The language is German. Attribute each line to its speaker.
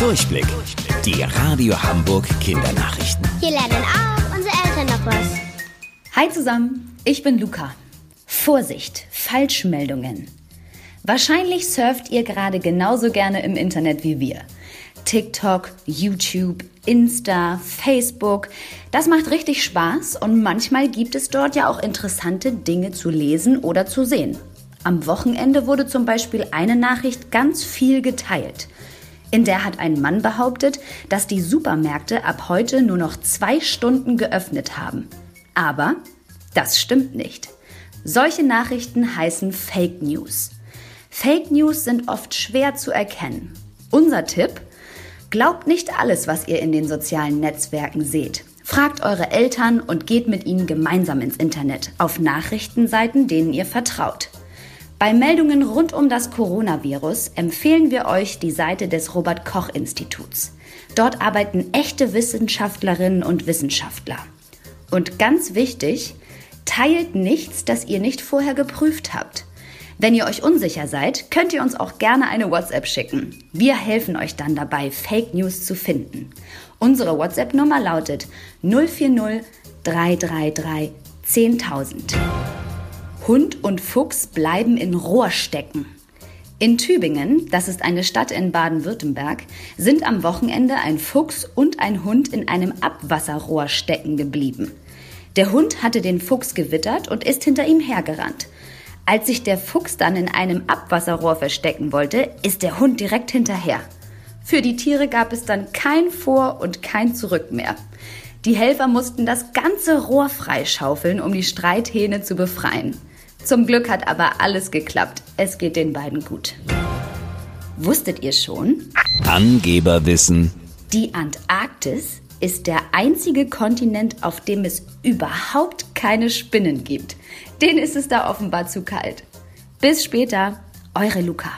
Speaker 1: Durchblick. Die Radio Hamburg Kindernachrichten.
Speaker 2: Hier lernen auch unsere Eltern noch was.
Speaker 3: Hi zusammen, ich bin Luca. Vorsicht, Falschmeldungen. Wahrscheinlich surft ihr gerade genauso gerne im Internet wie wir. TikTok, YouTube, Insta, Facebook. Das macht richtig Spaß und manchmal gibt es dort ja auch interessante Dinge zu lesen oder zu sehen. Am Wochenende wurde zum Beispiel eine Nachricht ganz viel geteilt. In der hat ein Mann behauptet, dass die Supermärkte ab heute nur noch zwei Stunden geöffnet haben. Aber das stimmt nicht. Solche Nachrichten heißen Fake News. Fake News sind oft schwer zu erkennen. Unser Tipp? Glaubt nicht alles, was ihr in den sozialen Netzwerken seht. Fragt eure Eltern und geht mit ihnen gemeinsam ins Internet auf Nachrichtenseiten, denen ihr vertraut. Bei Meldungen rund um das Coronavirus empfehlen wir euch die Seite des Robert Koch Instituts. Dort arbeiten echte Wissenschaftlerinnen und Wissenschaftler. Und ganz wichtig, teilt nichts, das ihr nicht vorher geprüft habt. Wenn ihr euch unsicher seid, könnt ihr uns auch gerne eine WhatsApp schicken. Wir helfen euch dann dabei, Fake News zu finden. Unsere WhatsApp-Nummer lautet 040 333 10.000. Hund und Fuchs bleiben in Rohr stecken. In Tübingen, das ist eine Stadt in Baden-Württemberg, sind am Wochenende ein Fuchs und ein Hund in einem Abwasserrohr stecken geblieben. Der Hund hatte den Fuchs gewittert und ist hinter ihm hergerannt. Als sich der Fuchs dann in einem Abwasserrohr verstecken wollte, ist der Hund direkt hinterher. Für die Tiere gab es dann kein Vor- und kein Zurück mehr. Die Helfer mussten das ganze Rohr freischaufeln, um die Streithähne zu befreien. Zum Glück hat aber alles geklappt. Es geht den beiden gut. Wusstet ihr schon?
Speaker 1: Angeberwissen.
Speaker 3: Die Antarktis ist der einzige Kontinent, auf dem es überhaupt keine Spinnen gibt. Denen ist es da offenbar zu kalt. Bis später, eure Luca.